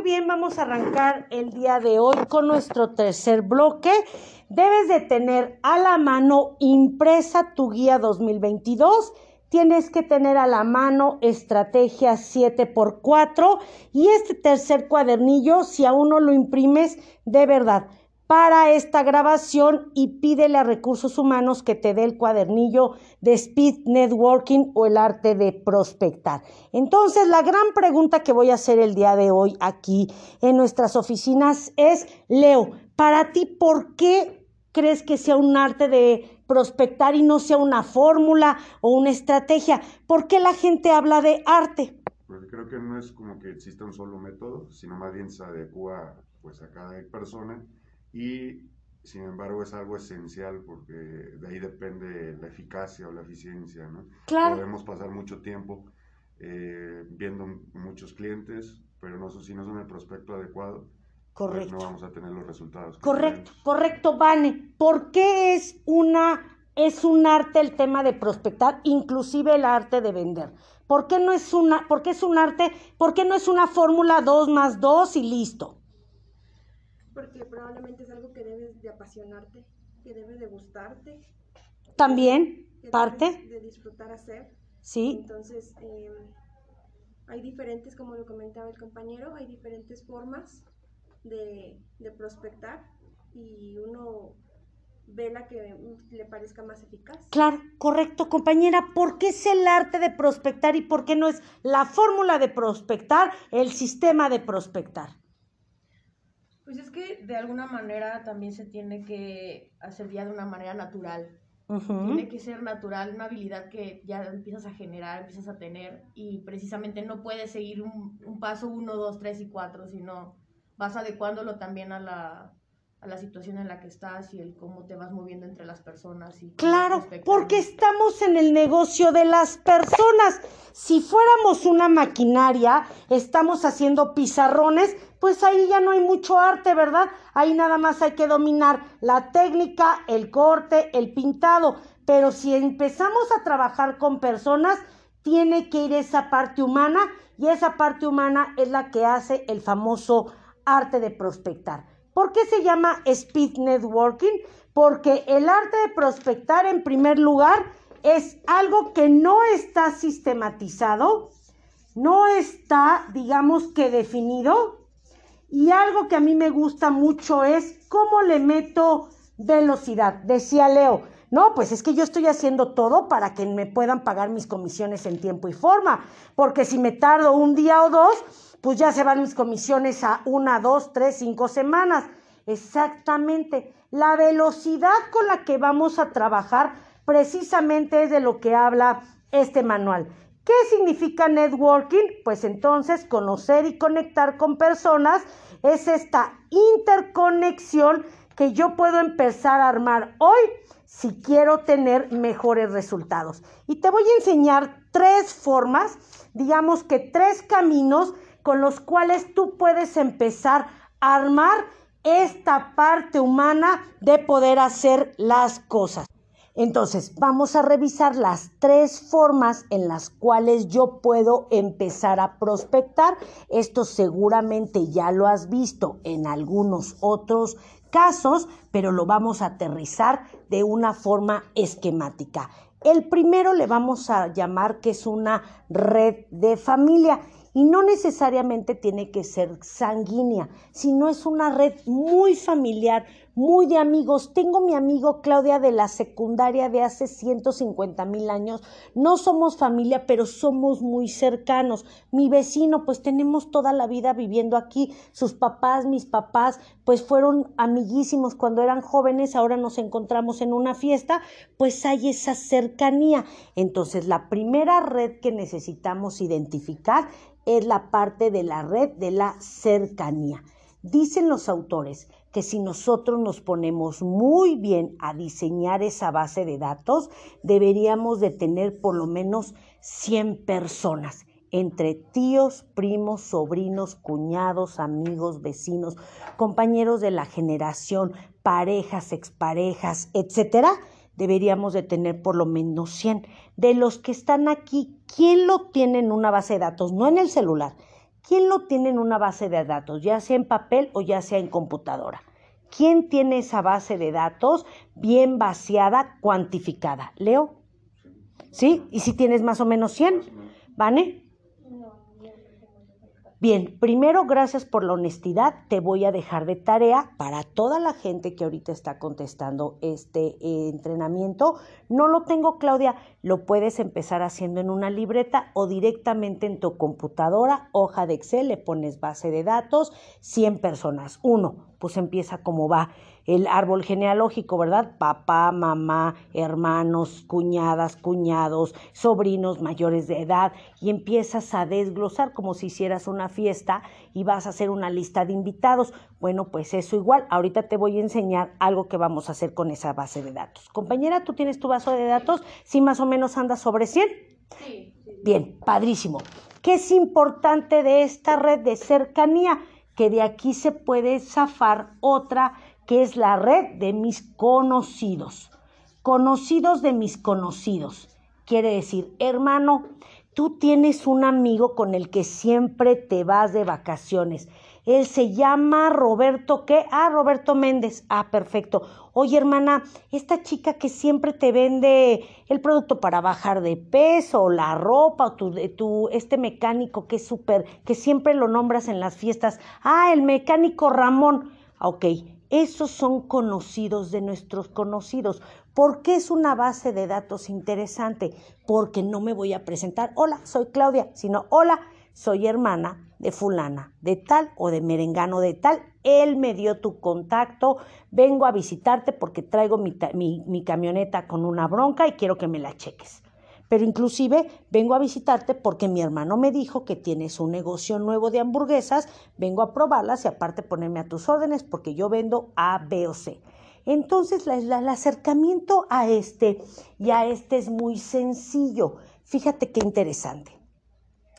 Muy bien, vamos a arrancar el día de hoy con nuestro tercer bloque. Debes de tener a la mano impresa tu guía 2022. Tienes que tener a la mano estrategia 7x4 y este tercer cuadernillo, si aún no lo imprimes, de verdad, para esta grabación y pídele a recursos humanos que te dé el cuadernillo de Speed Networking o el arte de prospectar. Entonces, la gran pregunta que voy a hacer el día de hoy aquí en nuestras oficinas es, Leo, para ti, ¿por qué crees que sea un arte de prospectar y no sea una fórmula o una estrategia? ¿Por qué la gente habla de arte? Porque creo que no es como que exista un solo método, sino más bien se adecua pues a cada persona y sin embargo es algo esencial porque de ahí depende la eficacia o la eficiencia, ¿no? Claro. Podemos pasar mucho tiempo eh, viendo muchos clientes, pero no, si no son el prospecto adecuado, pues no vamos a tener los resultados. Correcto, queremos. correcto, Vane. ¿Por qué es una es un arte el tema de prospectar, inclusive el arte de vender? ¿Por qué no es una, por qué es un arte, por qué no es una fórmula 2 más 2 y listo? Porque probablemente es algo que debes de apasionarte, que debe de gustarte, También, que parte, debes de disfrutar hacer. sí, Entonces, eh, hay diferentes, como lo comentaba el compañero, hay diferentes formas de, de prospectar y uno ve la que le parezca más eficaz. claro, correcto, compañera. ¿Por qué es el arte de prospectar y por qué no es la fórmula de prospectar, el sistema de prospectar? Pues es que de alguna manera también se tiene que hacer ya de una manera natural. Tiene que ser natural, una habilidad que ya empiezas a generar, empiezas a tener y precisamente no puedes seguir un, un paso uno, dos, tres y cuatro, sino vas adecuándolo también a la, a la situación en la que estás y el cómo te vas moviendo entre las personas. Y Claro, porque estamos en el negocio de las personas. Si fuéramos una maquinaria, estamos haciendo pizarrones, pues ahí ya no hay mucho arte, ¿verdad? Ahí nada más hay que dominar la técnica, el corte, el pintado. Pero si empezamos a trabajar con personas, tiene que ir esa parte humana y esa parte humana es la que hace el famoso arte de prospectar. ¿Por qué se llama speed networking? Porque el arte de prospectar en primer lugar es algo que no está sistematizado, no está, digamos que definido, y algo que a mí me gusta mucho es cómo le meto velocidad. Decía Leo, no, pues es que yo estoy haciendo todo para que me puedan pagar mis comisiones en tiempo y forma, porque si me tardo un día o dos, pues ya se van mis comisiones a una, dos, tres, cinco semanas. Exactamente. La velocidad con la que vamos a trabajar precisamente es de lo que habla este manual. ¿Qué significa networking? Pues entonces conocer y conectar con personas es esta interconexión que yo puedo empezar a armar hoy si quiero tener mejores resultados. Y te voy a enseñar tres formas, digamos que tres caminos con los cuales tú puedes empezar a armar esta parte humana de poder hacer las cosas. Entonces, vamos a revisar las tres formas en las cuales yo puedo empezar a prospectar. Esto seguramente ya lo has visto en algunos otros casos, pero lo vamos a aterrizar de una forma esquemática. El primero le vamos a llamar que es una red de familia y no necesariamente tiene que ser sanguínea, sino es una red muy familiar, muy de amigos. Tengo mi amigo Claudia de la secundaria de hace 150 mil años. No somos familia, pero somos muy cercanos. Mi vecino, pues tenemos toda la vida viviendo aquí. Sus papás, mis papás, pues fueron amiguísimos cuando eran jóvenes. Ahora nos encontramos en una fiesta, pues hay esa cercanía. Entonces, la primera red que necesitamos identificar es la parte de la red de la cercanía. Dicen los autores que si nosotros nos ponemos muy bien a diseñar esa base de datos, deberíamos de tener por lo menos 100 personas entre tíos, primos, sobrinos, cuñados, amigos, vecinos, compañeros de la generación, parejas, exparejas, etcétera, deberíamos de tener por lo menos 100. De los que están aquí, ¿quién lo tiene en una base de datos? No en el celular. ¿Quién lo tiene en una base de datos, ya sea en papel o ya sea en computadora? ¿Quién tiene esa base de datos bien vaciada, cuantificada? Leo. ¿Sí? ¿Y si tienes más o menos 100? ¿Vale? Bien, primero, gracias por la honestidad. Te voy a dejar de tarea para toda la gente que ahorita está contestando este eh, entrenamiento. No lo tengo, Claudia. Lo puedes empezar haciendo en una libreta o directamente en tu computadora, hoja de Excel, le pones base de datos, 100 personas. Uno, pues empieza como va el árbol genealógico, ¿verdad? Papá, mamá, hermanos, cuñadas, cuñados, sobrinos mayores de edad y empiezas a desglosar como si hicieras una fiesta y vas a hacer una lista de invitados. Bueno, pues eso igual. Ahorita te voy a enseñar algo que vamos a hacer con esa base de datos. Compañera, ¿tú tienes tu base de datos? ¿Sí más o menos andas sobre 100? Sí. Bien, padrísimo. ¿Qué es importante de esta red de cercanía? Que de aquí se puede zafar otra que es la red de mis conocidos. Conocidos de mis conocidos. Quiere decir, hermano, tú tienes un amigo con el que siempre te vas de vacaciones. Él se llama Roberto, ¿qué? Ah, Roberto Méndez. Ah, perfecto. Oye, hermana, esta chica que siempre te vende el producto para bajar de peso, la ropa, o tu, tu, este mecánico que es súper, que siempre lo nombras en las fiestas. Ah, el mecánico Ramón. Ok, esos son conocidos de nuestros conocidos. ¿Por qué es una base de datos interesante? Porque no me voy a presentar, hola, soy Claudia, sino, hola, soy hermana de fulana, de tal o de merengano de tal. Él me dio tu contacto, vengo a visitarte porque traigo mi, mi, mi camioneta con una bronca y quiero que me la cheques pero inclusive vengo a visitarte porque mi hermano me dijo que tienes un negocio nuevo de hamburguesas, vengo a probarlas y aparte ponerme a tus órdenes porque yo vendo A, B o C. Entonces el acercamiento a este y a este es muy sencillo. Fíjate qué interesante.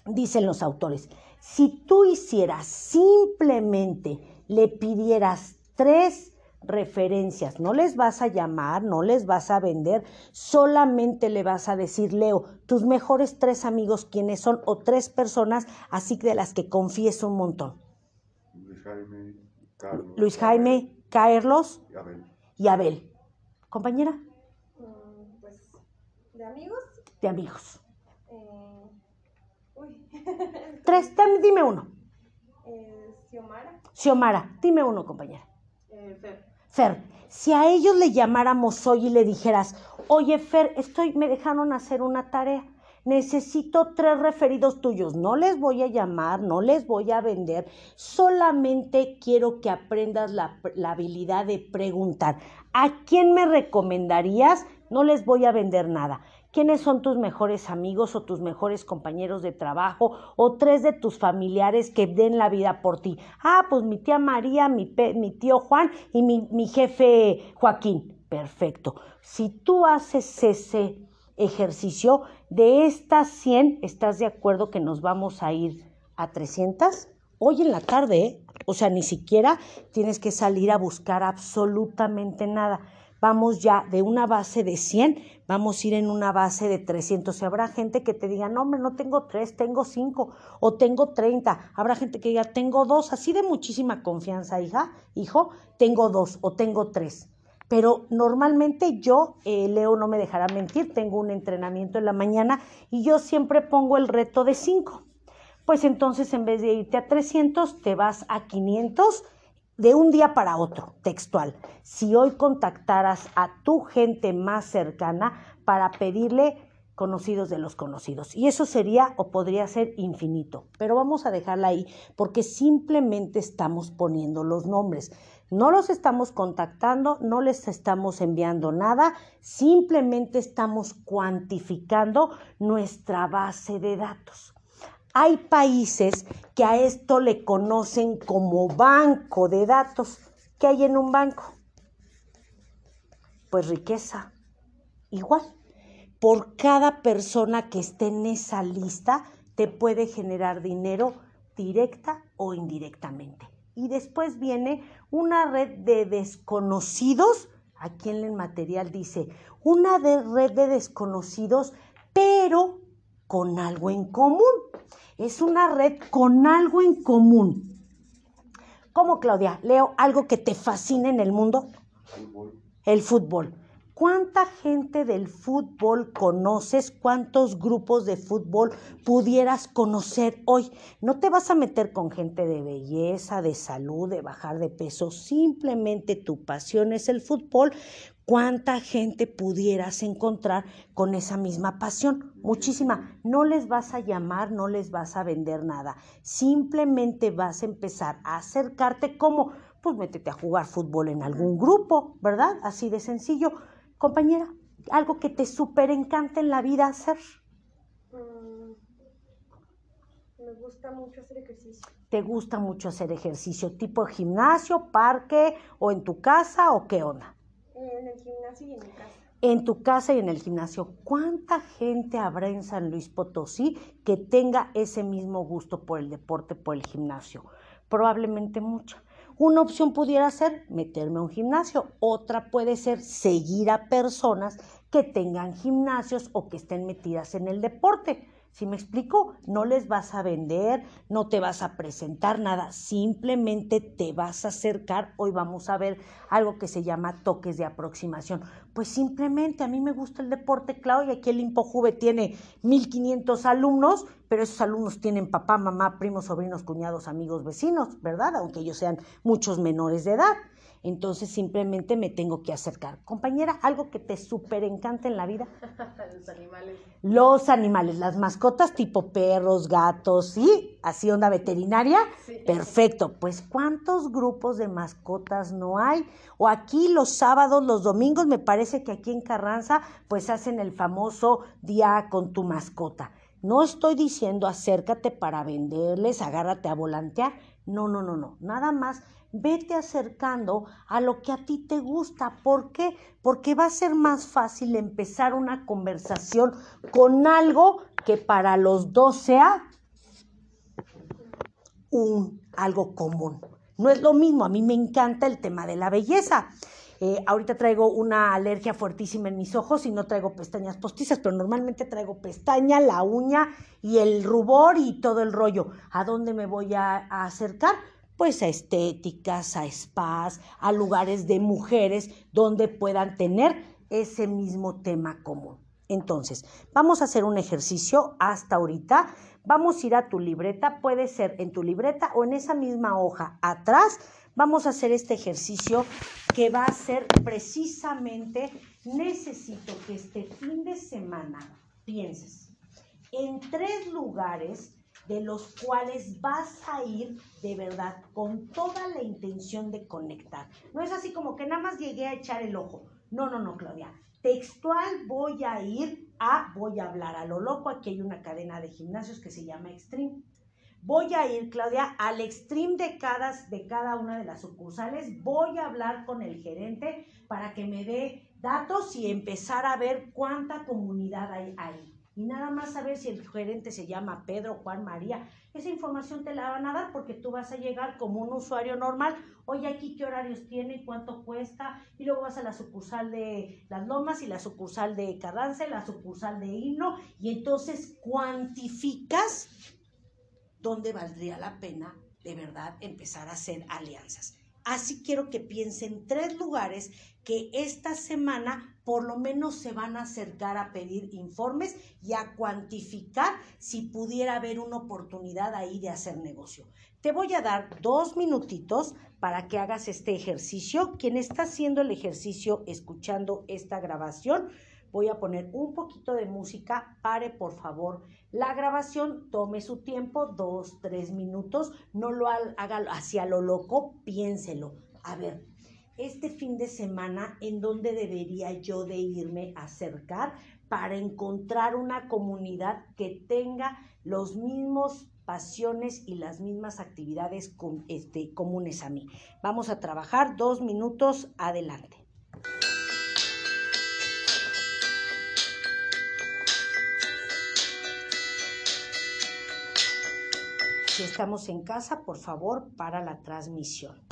Dicen los autores, si tú hicieras simplemente, le pidieras tres referencias. No les vas a llamar, no les vas a vender, solamente le vas a decir, Leo, tus mejores tres amigos, ¿quiénes son? O tres personas, así de las que confieso un montón. Luis Jaime, Carlos. Luis Jaime, Carlos y Abel. Y Abel. ¿Compañera? Mm, pues, ¿de amigos? De amigos. Eh, uy. Tres, dime uno. Eh, Xiomara. Xiomara, dime uno, compañera. Eh, Fer. Fer, si a ellos le llamáramos hoy y le dijeras, oye Fer, estoy, me dejaron hacer una tarea, necesito tres referidos tuyos, no les voy a llamar, no les voy a vender, solamente quiero que aprendas la, la habilidad de preguntar, ¿a quién me recomendarías? No les voy a vender nada quiénes son tus mejores amigos o tus mejores compañeros de trabajo o tres de tus familiares que den la vida por ti. Ah, pues mi tía María, mi, mi tío Juan y mi, mi jefe Joaquín. Perfecto. Si tú haces ese ejercicio, de estas 100, ¿estás de acuerdo que nos vamos a ir a 300? Hoy en la tarde, ¿eh? O sea, ni siquiera tienes que salir a buscar absolutamente nada vamos ya de una base de 100, vamos a ir en una base de 300. Y habrá gente que te diga, no, hombre, no tengo tres, tengo cinco o tengo 30. Habrá gente que diga, tengo dos, así de muchísima confianza, hija, hijo, tengo dos o tengo tres. Pero normalmente yo, eh, Leo no me dejará mentir, tengo un entrenamiento en la mañana y yo siempre pongo el reto de 5. Pues entonces en vez de irte a 300, te vas a 500 de un día para otro, textual, si hoy contactaras a tu gente más cercana para pedirle conocidos de los conocidos. Y eso sería o podría ser infinito, pero vamos a dejarla ahí porque simplemente estamos poniendo los nombres. No los estamos contactando, no les estamos enviando nada, simplemente estamos cuantificando nuestra base de datos. Hay países que a esto le conocen como banco de datos. ¿Qué hay en un banco? Pues riqueza. Igual. Por cada persona que esté en esa lista, te puede generar dinero directa o indirectamente. Y después viene una red de desconocidos. Aquí en el material dice, una red de desconocidos, pero con algo en común. Es una red con algo en común. ¿Cómo, Claudia? Leo, algo que te fascina en el mundo. El fútbol. ¿Cuánta gente del fútbol conoces? ¿Cuántos grupos de fútbol pudieras conocer hoy? No te vas a meter con gente de belleza, de salud, de bajar de peso. Simplemente tu pasión es el fútbol. ¿Cuánta gente pudieras encontrar con esa misma pasión? Muchísima. No les vas a llamar, no les vas a vender nada. Simplemente vas a empezar a acercarte como, pues métete a jugar fútbol en algún grupo, ¿verdad? Así de sencillo. Compañera, algo que te súper encanta en la vida hacer. Mm, me gusta mucho hacer ejercicio. ¿Te gusta mucho hacer ejercicio? ¿Tipo gimnasio, parque o en tu casa o qué onda? En el gimnasio y en mi casa. En tu casa y en el gimnasio. ¿Cuánta gente habrá en San Luis Potosí que tenga ese mismo gusto por el deporte, por el gimnasio? Probablemente mucha. Una opción pudiera ser meterme a un gimnasio, otra puede ser seguir a personas que tengan gimnasios o que estén metidas en el deporte. ¿Sí me explico? No les vas a vender, no te vas a presentar nada, simplemente te vas a acercar. Hoy vamos a ver algo que se llama toques de aproximación. Pues simplemente a mí me gusta el deporte, Claudia, y aquí el ImpoJuve tiene 1500 alumnos, pero esos alumnos tienen papá, mamá, primos, sobrinos, cuñados, amigos, vecinos, ¿verdad? Aunque ellos sean muchos menores de edad. Entonces simplemente me tengo que acercar. Compañera, algo que te súper encanta en la vida. Los animales. Los animales, las mascotas tipo perros, gatos, ¿sí? Así onda veterinaria. Sí. Perfecto. Pues ¿cuántos grupos de mascotas no hay? O aquí los sábados, los domingos, me parece que aquí en Carranza, pues hacen el famoso día con tu mascota. No estoy diciendo acércate para venderles, agárrate a volantear. No, no, no, no. Nada más vete acercando a lo que a ti te gusta. ¿Por qué? Porque va a ser más fácil empezar una conversación con algo que para los dos sea un algo común. No es lo mismo, a mí me encanta el tema de la belleza. Eh, ahorita traigo una alergia fuertísima en mis ojos y no traigo pestañas postizas, pero normalmente traigo pestaña, la uña y el rubor y todo el rollo. ¿A dónde me voy a, a acercar? Pues a estéticas, a spas, a lugares de mujeres donde puedan tener ese mismo tema común. Entonces, vamos a hacer un ejercicio hasta ahorita. Vamos a ir a tu libreta, puede ser en tu libreta o en esa misma hoja atrás. Vamos a hacer este ejercicio que va a ser precisamente, necesito que este fin de semana pienses en tres lugares de los cuales vas a ir de verdad con toda la intención de conectar. No es así como que nada más llegué a echar el ojo. No, no, no, Claudia. Textual voy a ir a, voy a hablar a lo loco. Aquí hay una cadena de gimnasios que se llama Extreme. Voy a ir, Claudia, al extreme de cada, de cada una de las sucursales. Voy a hablar con el gerente para que me dé datos y empezar a ver cuánta comunidad hay ahí. Y nada más saber si el gerente se llama Pedro, Juan, María. Esa información te la van a dar porque tú vas a llegar como un usuario normal. Oye, aquí qué horarios tiene, cuánto cuesta. Y luego vas a la sucursal de Las Lomas y la sucursal de Carranza y la sucursal de Himno. Y entonces cuantificas dónde valdría la pena de verdad empezar a hacer alianzas. Así quiero que piensen tres lugares que esta semana por lo menos se van a acercar a pedir informes y a cuantificar si pudiera haber una oportunidad ahí de hacer negocio. Te voy a dar dos minutitos para que hagas este ejercicio. Quien está haciendo el ejercicio escuchando esta grabación, voy a poner un poquito de música. Pare, por favor, la grabación. Tome su tiempo, dos, tres minutos. No lo haga hacia lo loco, piénselo. A ver, este fin de semana, ¿en dónde debería yo de irme a acercar para encontrar una comunidad que tenga los mismos pasiones y las mismas actividades este, comunes a mí? Vamos a trabajar dos minutos adelante. Si estamos en casa, por favor, para la transmisión.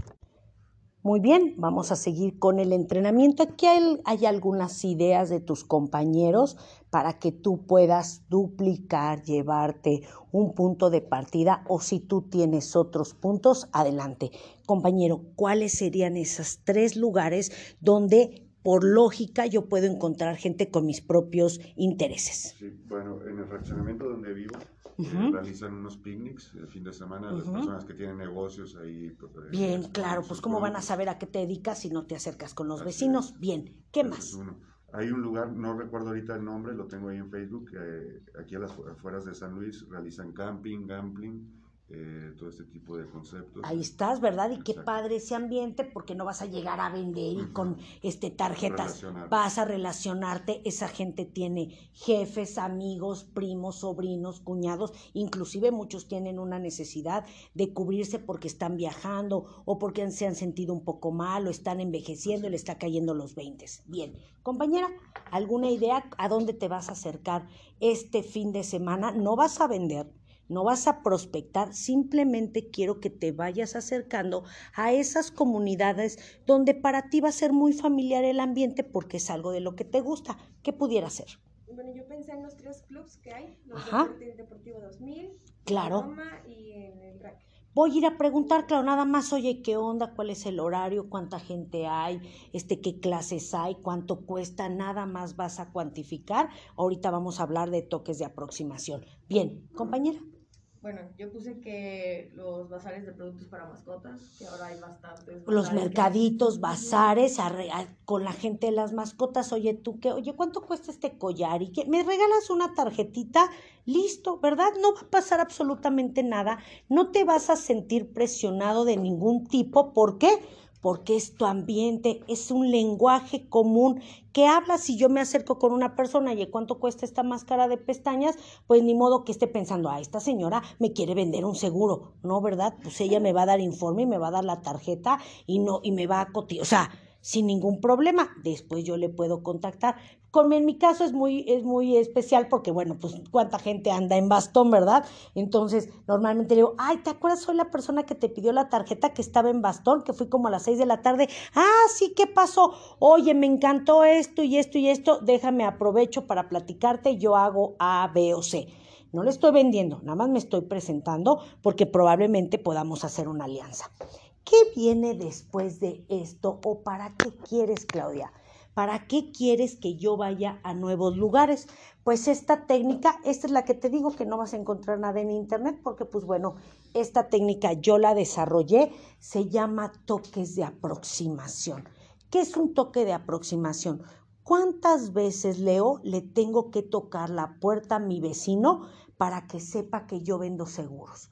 Muy bien, vamos a seguir con el entrenamiento. Aquí hay, algunas ideas de tus compañeros para que tú puedas duplicar, llevarte un punto de partida o si tú tienes otros puntos, adelante. Compañero, ¿cuáles serían esos tres lugares donde por lógica yo puedo encontrar gente con mis propios intereses? Sí, bueno, en el fraccionamiento donde vivo eh, realizan unos picnics el fin de semana, las personas que tienen negocios ahí. Pues, eh, Bien, claro, pues cómo van a saber a qué te dedicas si no te acercas con los vecinos. Bien, ¿qué más? Hay un lugar, no recuerdo ahorita el nombre, lo tengo ahí en Facebook, eh, aquí a las afueras de San Luis realizan camping, gambling, eh, todo este tipo de conceptos. Ahí estás, ¿verdad? Y qué padre ese ambiente porque no vas a llegar a vender y con este tarjetas vas a relacionarte. Esa gente tiene jefes, amigos, primos, sobrinos, cuñados, inclusive muchos tienen una necesidad de cubrirse porque están viajando o porque se han sentido un poco mal o están envejeciendo y le está cayendo los 20. Bien, compañera, ¿alguna idea a dónde te vas a acercar este fin de semana? No vas a vender no vas a prospectar, simplemente quiero que te vayas acercando a esas comunidades donde para ti va a ser muy familiar el ambiente porque es algo de lo que te gusta. ¿Qué pudiera ser? Bueno, yo pensé en los tres clubs que hay, los Ajá. Deportivo 2000, claro. Roma y en el RAC. Voy a ir a preguntar, claro, nada más, oye, ¿qué onda? ¿Cuál es el horario? ¿Cuánta gente hay? Este, ¿Qué clases hay? ¿Cuánto cuesta? Nada más vas a cuantificar. Ahorita vamos a hablar de toques de aproximación. Bien, compañera. Bueno, yo puse que los bazares de productos para mascotas, que ahora hay bastantes. Los mercaditos, bazares, con la gente de las mascotas, oye tú, que, oye, ¿cuánto cuesta este collar? Y que me regalas una tarjetita, listo, ¿verdad? No va a pasar absolutamente nada, no te vas a sentir presionado de ningún tipo, ¿por qué? porque es tu ambiente, es un lenguaje común que habla si yo me acerco con una persona y cuánto cuesta esta máscara de pestañas, pues ni modo que esté pensando, ah, esta señora me quiere vender un seguro, ¿no? ¿Verdad? Pues ella me va a dar informe y me va a dar la tarjeta y no, y me va a cotizar, o sea, sin ningún problema. Después yo le puedo contactar. Con, en mi caso es muy, es muy especial porque, bueno, pues cuánta gente anda en bastón, ¿verdad? Entonces, normalmente le digo, ay, ¿te acuerdas? Soy la persona que te pidió la tarjeta que estaba en bastón, que fui como a las seis de la tarde. Ah, sí, ¿qué pasó? Oye, me encantó esto y esto y esto. Déjame aprovecho para platicarte. Yo hago A, B o C. No le estoy vendiendo, nada más me estoy presentando porque probablemente podamos hacer una alianza. ¿Qué viene después de esto o para qué quieres, Claudia? ¿Para qué quieres que yo vaya a nuevos lugares? Pues esta técnica, esta es la que te digo que no vas a encontrar nada en internet porque pues bueno, esta técnica yo la desarrollé, se llama toques de aproximación. ¿Qué es un toque de aproximación? ¿Cuántas veces, Leo, le tengo que tocar la puerta a mi vecino para que sepa que yo vendo seguros?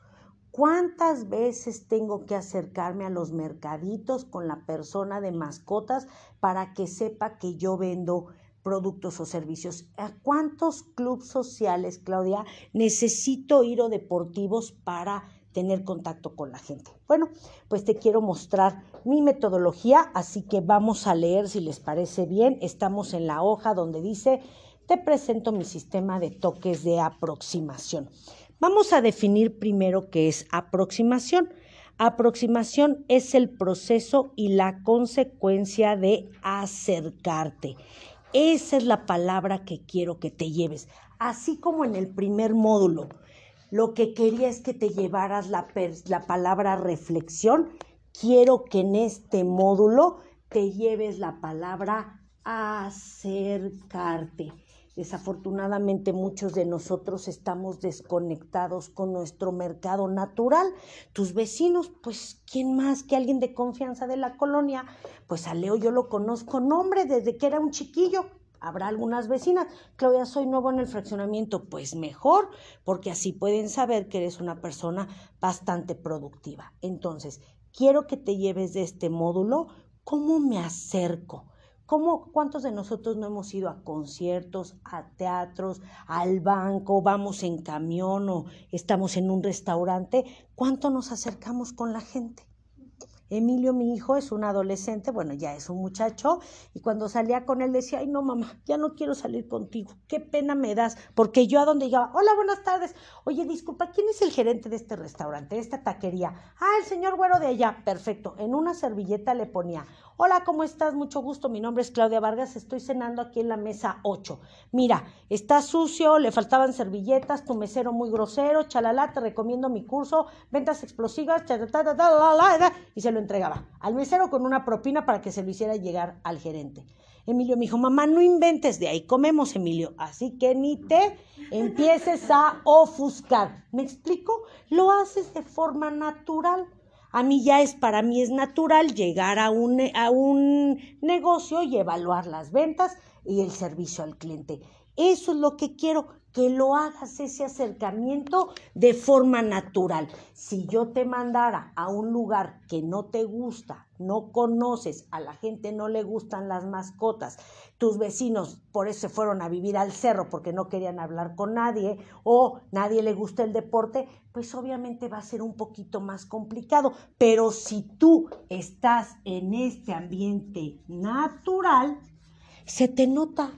¿Cuántas veces tengo que acercarme a los mercaditos con la persona de mascotas para que sepa que yo vendo productos o servicios? ¿A cuántos clubes sociales, Claudia, necesito ir o deportivos para tener contacto con la gente? Bueno, pues te quiero mostrar mi metodología, así que vamos a leer si les parece bien. Estamos en la hoja donde dice, te presento mi sistema de toques de aproximación. Vamos a definir primero qué es aproximación. Aproximación es el proceso y la consecuencia de acercarte. Esa es la palabra que quiero que te lleves. Así como en el primer módulo, lo que quería es que te llevaras la, la palabra reflexión, quiero que en este módulo te lleves la palabra acercarte. Desafortunadamente muchos de nosotros estamos desconectados con nuestro mercado natural. Tus vecinos, pues, ¿quién más que alguien de confianza de la colonia? Pues a Leo yo lo conozco nombre desde que era un chiquillo. Habrá algunas vecinas. Claudia, soy nuevo en el fraccionamiento. Pues mejor, porque así pueden saber que eres una persona bastante productiva. Entonces, quiero que te lleves de este módulo cómo me acerco ¿Cómo, ¿Cuántos de nosotros no hemos ido a conciertos, a teatros, al banco, vamos en camión o estamos en un restaurante? ¿Cuánto nos acercamos con la gente? Emilio, mi hijo, es un adolescente, bueno, ya es un muchacho, y cuando salía con él decía, ay, no, mamá, ya no quiero salir contigo, qué pena me das, porque yo a donde llegaba, hola, buenas tardes, oye, disculpa, ¿quién es el gerente de este restaurante, de esta taquería? Ah, el señor güero de allá, perfecto, en una servilleta le ponía, Hola, ¿cómo estás? Mucho gusto. Mi nombre es Claudia Vargas. Estoy cenando aquí en la mesa 8. Mira, está sucio, le faltaban servilletas, tu mesero muy grosero, chalala, te recomiendo mi curso, ventas explosivas, y se lo entregaba al mesero con una propina para que se lo hiciera llegar al gerente. Emilio me dijo, mamá, no inventes, de ahí comemos, Emilio. Así que ni te empieces a ofuscar. ¿Me explico? Lo haces de forma natural. A mí ya es, para mí es natural llegar a un, a un negocio y evaluar las ventas y el servicio al cliente. Eso es lo que quiero, que lo hagas ese acercamiento de forma natural. Si yo te mandara a un lugar que no te gusta, no conoces, a la gente no le gustan las mascotas, tus vecinos por eso fueron a vivir al cerro porque no querían hablar con nadie o nadie le gusta el deporte, pues obviamente va a ser un poquito más complicado. Pero si tú estás en este ambiente natural, se te nota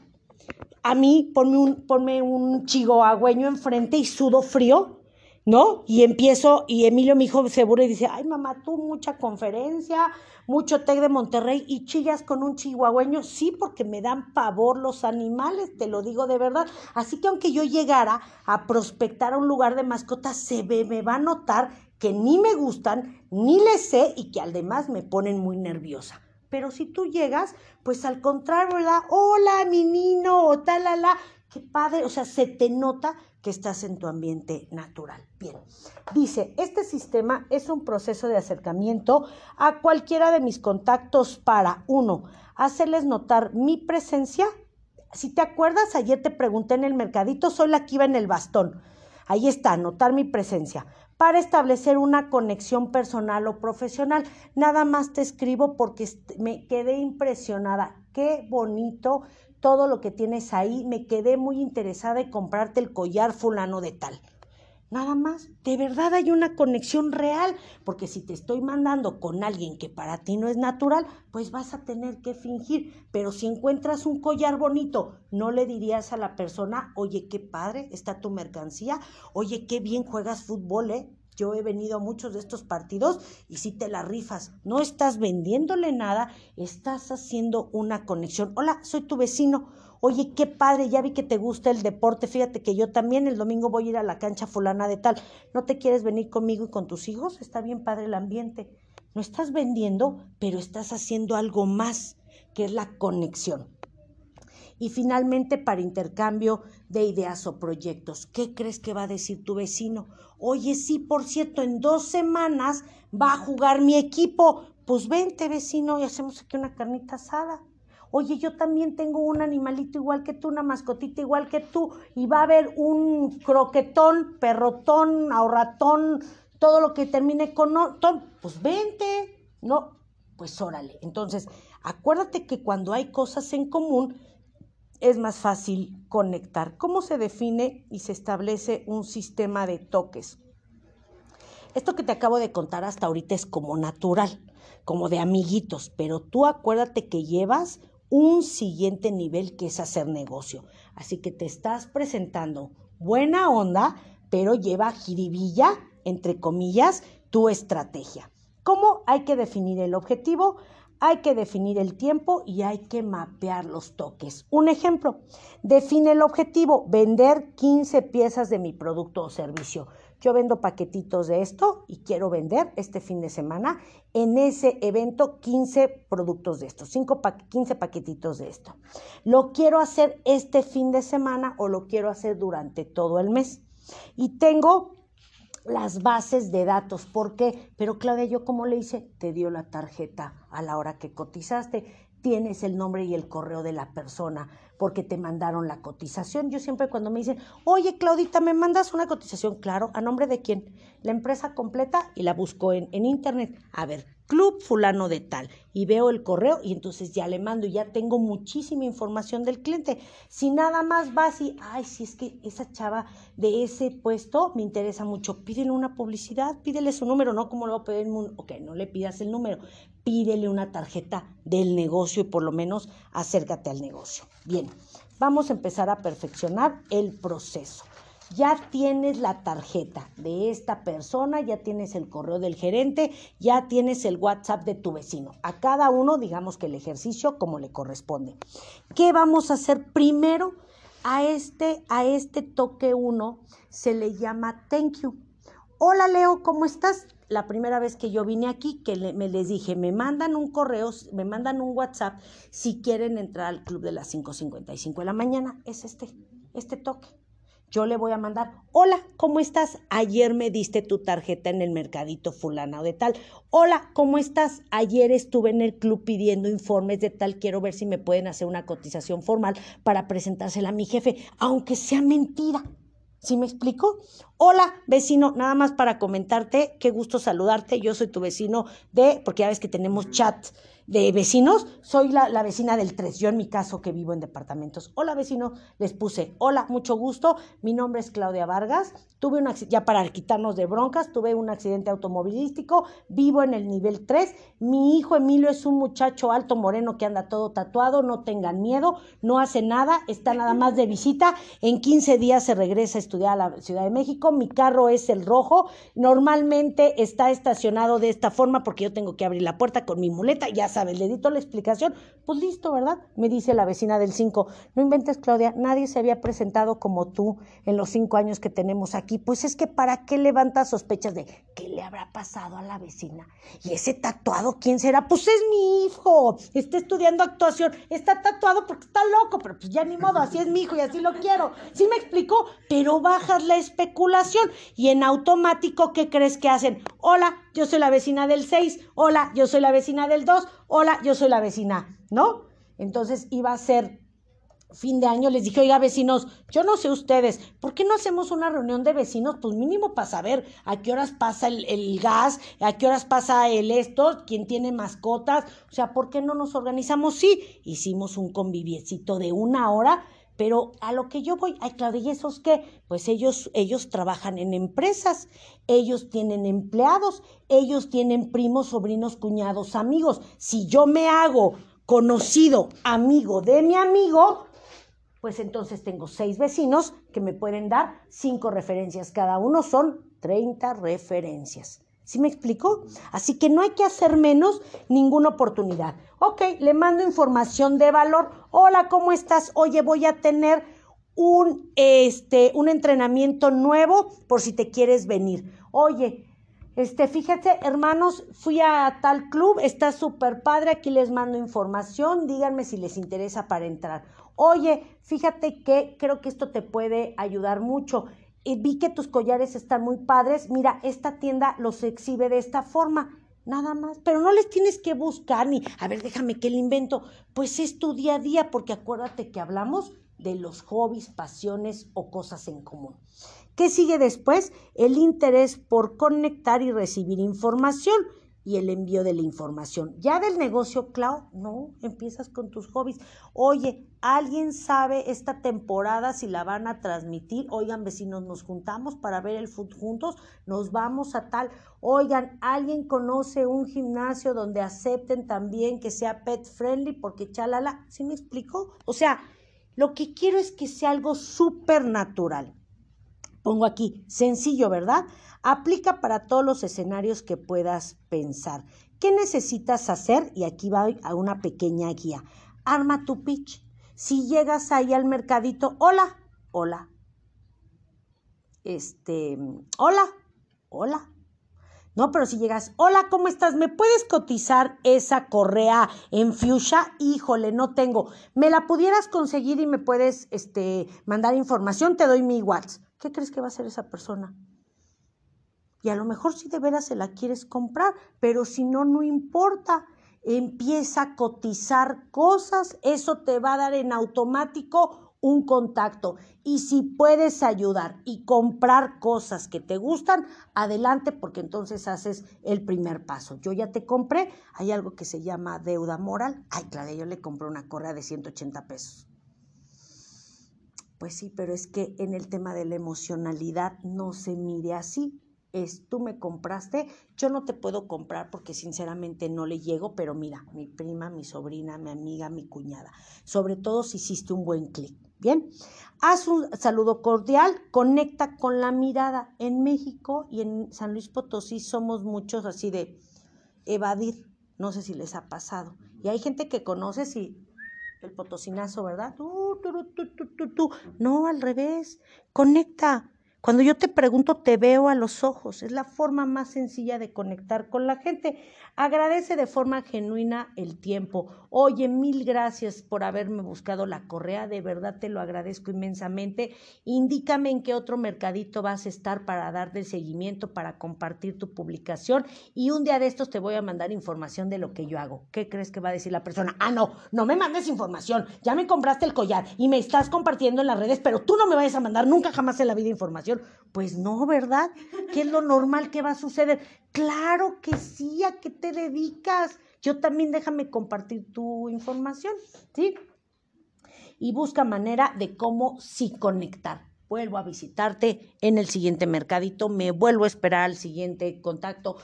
a mí ponme un, ponme un chihuahueño enfrente y sudo frío, ¿no? Y empiezo, y Emilio, mi hijo, se burla y dice, ay mamá, tú mucha conferencia, mucho TEC de Monterrey y chillas con un chihuahueño. Sí, porque me dan pavor los animales, te lo digo de verdad. Así que aunque yo llegara a prospectar a un lugar de mascotas, se ve, me va a notar que ni me gustan, ni les sé y que además me ponen muy nerviosa. Pero si tú llegas, pues al contrario, ¿verdad? Hola, mi niño, o talala, qué padre, o sea, se te nota que estás en tu ambiente natural. Bien, dice, este sistema es un proceso de acercamiento a cualquiera de mis contactos para, uno, hacerles notar mi presencia. Si te acuerdas, ayer te pregunté en el mercadito, soy la que iba en el bastón. Ahí está, notar mi presencia para establecer una conexión personal o profesional. Nada más te escribo porque me quedé impresionada. Qué bonito todo lo que tienes ahí. Me quedé muy interesada en comprarte el collar fulano de tal. Nada más, de verdad hay una conexión real, porque si te estoy mandando con alguien que para ti no es natural, pues vas a tener que fingir. Pero si encuentras un collar bonito, no le dirías a la persona, oye, qué padre está tu mercancía, oye, qué bien juegas fútbol, ¿eh? Yo he venido a muchos de estos partidos y si te la rifas, no estás vendiéndole nada, estás haciendo una conexión. Hola, soy tu vecino Oye, qué padre, ya vi que te gusta el deporte. Fíjate que yo también el domingo voy a ir a la cancha fulana de tal. ¿No te quieres venir conmigo y con tus hijos? Está bien padre el ambiente. No estás vendiendo, pero estás haciendo algo más, que es la conexión. Y finalmente, para intercambio de ideas o proyectos, ¿qué crees que va a decir tu vecino? Oye, sí, por cierto, en dos semanas va a jugar mi equipo. Pues vente, vecino, y hacemos aquí una carnita asada oye, yo también tengo un animalito igual que tú, una mascotita igual que tú, y va a haber un croquetón, perrotón, ahorratón, todo lo que termine con ton, pues vente, no, pues órale. Entonces, acuérdate que cuando hay cosas en común, es más fácil conectar. ¿Cómo se define y se establece un sistema de toques? Esto que te acabo de contar hasta ahorita es como natural, como de amiguitos, pero tú acuérdate que llevas un siguiente nivel que es hacer negocio. Así que te estás presentando buena onda, pero lleva jiribilla, entre comillas, tu estrategia. ¿Cómo hay que definir el objetivo? Hay que definir el tiempo y hay que mapear los toques. Un ejemplo, define el objetivo, vender 15 piezas de mi producto o servicio yo vendo paquetitos de esto y quiero vender este fin de semana en ese evento 15 productos de esto, 5 15 paquetitos de esto. Lo quiero hacer este fin de semana o lo quiero hacer durante todo el mes. Y tengo las bases de datos. ¿Por qué? Pero Claudia, ¿yo cómo le hice? Te dio la tarjeta a la hora que cotizaste. Tienes el nombre y el correo de la persona porque te mandaron la cotización. Yo siempre cuando me dicen, oye Claudita, ¿me mandas una cotización? Claro, ¿a nombre de quién? La empresa completa y la busco en, internet. A ver, club fulano de tal y veo el correo y entonces ya le mando y ya tengo muchísima información del cliente. Si nada más vas y, ay, si es que esa chava de ese puesto me interesa mucho, pídele una publicidad, pídele su número, no como lo va a pedir, ok, no le pidas el número, pídele una tarjeta del negocio y por lo menos acércate al negocio. Bien, vamos a empezar a perfeccionar el proceso ya tienes la tarjeta de esta persona, ya tienes el correo del gerente, ya tienes el WhatsApp de tu vecino. A cada uno, digamos que el ejercicio como le corresponde. ¿Qué vamos a hacer primero? A este, a este toque uno se le llama thank you. Hola Leo, ¿cómo estás? La primera vez que yo vine aquí, que me les dije, me mandan un correo, me mandan un WhatsApp si quieren entrar al club de las 5.55 de la mañana. Es este, este toque yo le voy a mandar, hola, ¿cómo estás? Ayer me diste tu tarjeta en el mercadito fulana o de tal. Hola, ¿cómo estás? Ayer estuve en el club pidiendo informes de tal, quiero ver si me pueden hacer una cotización formal para presentársela a mi jefe, aunque sea mentira. ¿Sí me explico? Hola, vecino, nada más para comentarte, qué gusto saludarte. Yo soy tu vecino de, porque ya ves que tenemos chat de vecinos, soy la, vecina del 3, yo en mi caso que vivo en departamentos. Hola vecino, les puse, hola, mucho gusto, mi nombre es Claudia Vargas, tuve un ya para quitarnos de broncas, tuve un accidente automovilístico, vivo en el nivel 3, mi hijo Emilio es un muchacho alto moreno que anda todo tatuado, no tengan miedo, no hace nada, está nada más de visita, en 15 días se regresa a estudiar a la Ciudad de México, mi carro es el rojo, normalmente está estacionado de esta forma porque yo tengo que abrir la puerta con mi muleta, ya sabes, le edito la explicación, pues listo, ¿verdad? Me dice la vecina del 5, no inventes Claudia, nadie se había presentado como tú en los cinco años que tenemos aquí, pues es que para qué levantas sospechas de qué le habrá pasado a la vecina. Y ese tatuado, ¿quién será? Pues es mi hijo, está estudiando actuación, está tatuado porque está loco, pero pues ya ni modo, así es mi hijo y así lo quiero. ¿Sí me explicó? Pero bajas la especulación y en automático, ¿qué crees que hacen? Hola, yo soy la vecina del 6, hola, yo soy la vecina del 2, hola, yo soy la vecina, ¿no? Entonces iba a ser fin de año, les dije, oiga, vecinos, yo no sé ustedes, ¿por qué no hacemos una reunión de vecinos? Pues mínimo para saber a qué horas pasa el, gas, a qué horas pasa el esto, quién tiene mascotas, o sea, ¿por qué no nos organizamos? Sí, hicimos un conviviecito de una hora pero a lo que yo voy, ay, Claudia, ¿y esos qué? Pues ellos, ellos trabajan en empresas, ellos tienen empleados, ellos tienen primos, sobrinos, cuñados, amigos. Si yo me hago conocido amigo de mi amigo, pues entonces tengo seis vecinos que me pueden dar cinco referencias. Cada uno son 30 referencias. ¿Sí me explico? Así que no hay que hacer menos ninguna oportunidad. Ok, le mando información de valor. Hola, ¿cómo estás? Oye, voy a tener un, este, un entrenamiento nuevo por si te quieres venir. Oye, este, fíjate, hermanos, fui a tal club, está súper padre, aquí les mando información, díganme si les interesa para entrar. Oye, fíjate que creo que esto te puede ayudar mucho vi que tus collares están muy padres, mira, esta tienda los exhibe de esta forma, nada más, pero no les tienes que buscar ni, a ver, déjame que le invento, pues es tu día a día, porque acuérdate que hablamos de los hobbies, pasiones o cosas en común. ¿Qué sigue después? El interés por conectar y recibir información y el envío de la información. Ya del negocio, Clau, no, empiezas con tus hobbies. Oye, ¿alguien sabe esta temporada si la van a transmitir? Oigan, vecinos, nos juntamos para ver el food juntos, nos vamos a tal. Oigan, ¿alguien conoce un gimnasio donde acepten también que sea pet friendly? Porque chalala, ¿sí me explico? O sea, lo que quiero es que sea algo súper natural. Pongo aquí, sencillo, ¿verdad? Aplica para todos los escenarios que puedas pensar. ¿Qué necesitas hacer? Y aquí va a una pequeña guía. Arma tu pitch. Si llegas ahí al mercadito, hola, hola. Este, hola, hola. No, pero si llegas, hola, ¿cómo estás? ¿Me puedes cotizar esa correa en fuchsia? Híjole, no tengo. ¿Me la pudieras conseguir y me puedes este, mandar información? Te doy mi WhatsApp. ¿Qué crees que va a hacer esa persona? Y a lo mejor si de veras se la quieres comprar, pero si no, no importa. empieza a cotizar cosas, eso te va a dar en automático un contacto. Y si puedes ayudar y comprar cosas que te gustan, adelante porque entonces haces el primer paso. Yo ya te compré, hay algo que se llama deuda moral. Ay, claro, yo le compré una correa de 180 pesos. Pues sí, pero es que en el tema de la emocionalidad no se mire así es tú me compraste, yo no te puedo comprar porque sinceramente no le llego, pero mira, mi prima, mi sobrina, mi amiga, mi cuñada, sobre todo si hiciste un buen clic. Bien, haz un saludo cordial, conecta con la mirada. En México y en San Luis Potosí somos muchos así de evadir, no sé si les ha pasado. Y hay gente que conoce si el potosinazo, ¿verdad? no, al revés, conecta cuando yo te pregunto, te veo a los ojos. Es la forma más sencilla de conectar con la gente. Agradece de forma genuina el tiempo. Oye, mil gracias por haberme buscado la correa. De verdad te lo agradezco inmensamente. Indícame en qué otro mercadito vas a estar para darte seguimiento, para compartir tu publicación. Y un día de estos te voy a mandar información de lo que yo hago. ¿Qué crees que va a decir la persona? Ah, no, no me mandes información. Ya me compraste el collar y me estás compartiendo en las redes, pero tú no me vayas a mandar nunca jamás en la vida información pues no, ¿verdad? ¿Qué es lo normal que va a suceder? Claro que sí, ¿a qué te dedicas? Yo también déjame compartir tu información, ¿sí? Y busca manera de cómo sí conectar vuelvo a visitarte en el siguiente mercadito, me vuelvo a esperar al siguiente contacto.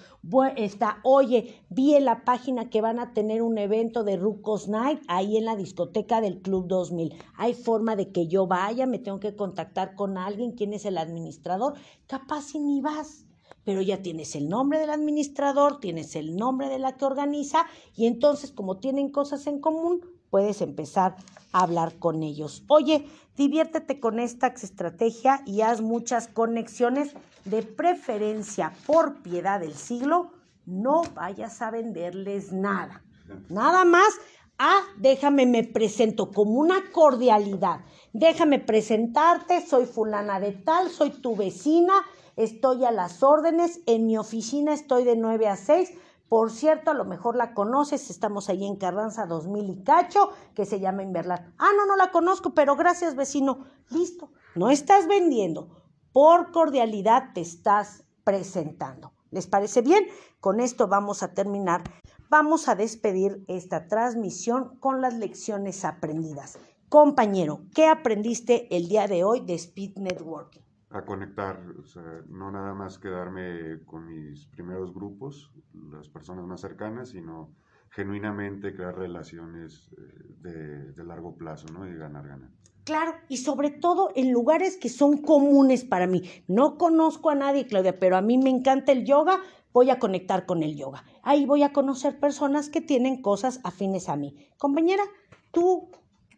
Está, oye, vi en la página que van a tener un evento de Rucos Night ahí en la discoteca del Club 2000. Hay forma de que yo vaya, me tengo que contactar con alguien, quién es el administrador, capaz si ni vas. Pero ya tienes el nombre del administrador, tienes el nombre de la que organiza y entonces como tienen cosas en común, puedes empezar a hablar con ellos. Oye, diviértete con esta estrategia y haz muchas conexiones, de preferencia por piedad del siglo, no vayas a venderles nada. Nada más, ah, déjame, me presento como una cordialidad. Déjame presentarte, soy fulana de tal, soy tu vecina, estoy a las órdenes, en mi oficina estoy de 9 a 6 por cierto, a lo mejor la conoces, estamos ahí en Carranza 2000 y cacho, que se llama Inverlar. Ah, no, no la conozco, pero gracias vecino. Listo, no estás vendiendo, por cordialidad te estás presentando. ¿Les parece bien? Con esto vamos a terminar. Vamos a despedir esta transmisión con las lecciones aprendidas. Compañero, ¿qué aprendiste el día de hoy de Speed Networking? A conectar, o sea, no nada más quedarme con mis primeros grupos, las personas más cercanas, sino genuinamente crear relaciones eh, de, largo plazo, ¿no? Y ganar, ganar. Claro, y sobre todo en lugares que son comunes para mí. No conozco a nadie, Claudia, pero a mí me encanta el yoga, voy a conectar con el yoga. Ahí voy a conocer personas que tienen cosas afines a mí. Compañera, tú,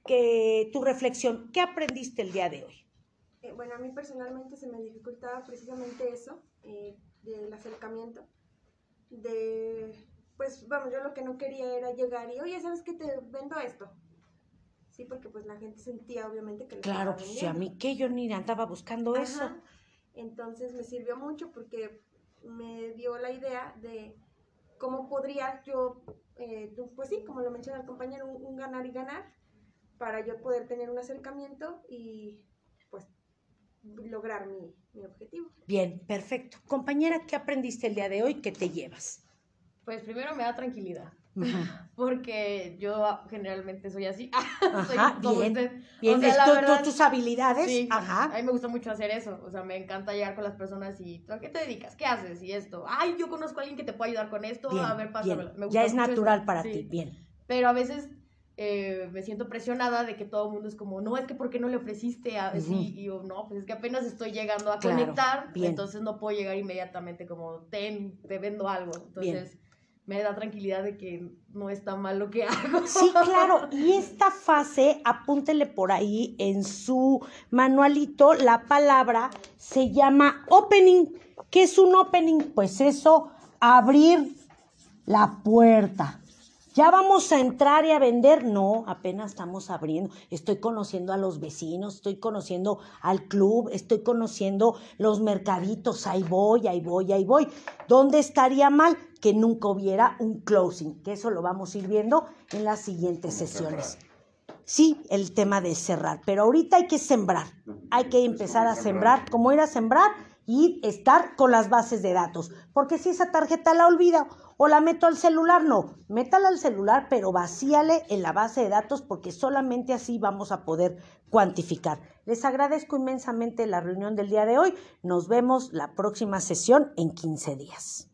que, tu reflexión, ¿qué aprendiste el día de hoy? Eh, bueno, a mí personalmente se me dificultaba precisamente eso, eh, del acercamiento, de, pues vamos, yo lo que no quería era llegar y, oye, ¿sabes qué te vendo esto? Sí, porque pues la gente sentía obviamente que Claro, pues si a mí que yo ni andaba buscando eso. Entonces me sirvió mucho porque me dio la idea de cómo podría yo, eh, pues sí, como lo menciona el compañero, un, ganar y ganar para yo poder tener un acercamiento y lograr mi, objetivo. Bien, perfecto. Compañera, ¿qué aprendiste el día de hoy? ¿Qué te llevas? Pues primero me da tranquilidad. Porque yo generalmente soy así. Ajá, bien. bien. tus habilidades. Sí, Ajá. A mí me gusta mucho hacer eso. O sea, me encanta llegar con las personas y ¿a qué te dedicas? ¿Qué haces? Y esto. Ay, yo conozco a alguien que te puede ayudar con esto. a ver, pásame. ya es natural para ti. Bien. Pero a veces eh, me siento presionada de que todo el mundo es como, no, es que ¿por qué no le ofreciste a sí? Y yo, no, pues es que apenas estoy llegando a conectar, entonces no puedo llegar inmediatamente como, ten, te vendo algo. Entonces me da tranquilidad de que no está mal lo que hago. Sí, claro. Y esta fase, apúntele por ahí en su manualito, la palabra se llama opening. ¿Qué es un opening? Pues eso, abrir la puerta ¿Ya vamos a entrar y a vender? No, apenas estamos abriendo. Estoy conociendo a los vecinos, estoy conociendo al club, estoy conociendo los mercaditos. Ahí voy, ahí voy, ahí voy. ¿Dónde estaría mal? que nunca hubiera un closing, que eso lo vamos a ir viendo en las siguientes sesiones. Sí, el tema de cerrar, pero ahorita hay que sembrar, hay que empezar a sembrar, como ir a sembrar y estar con las bases de datos, porque si esa tarjeta la olvida o la meto al celular, no, métala al celular, pero vacíale en la base de datos porque solamente así vamos a poder cuantificar. Les agradezco inmensamente la reunión del día de hoy. Nos vemos la próxima sesión en 15 días.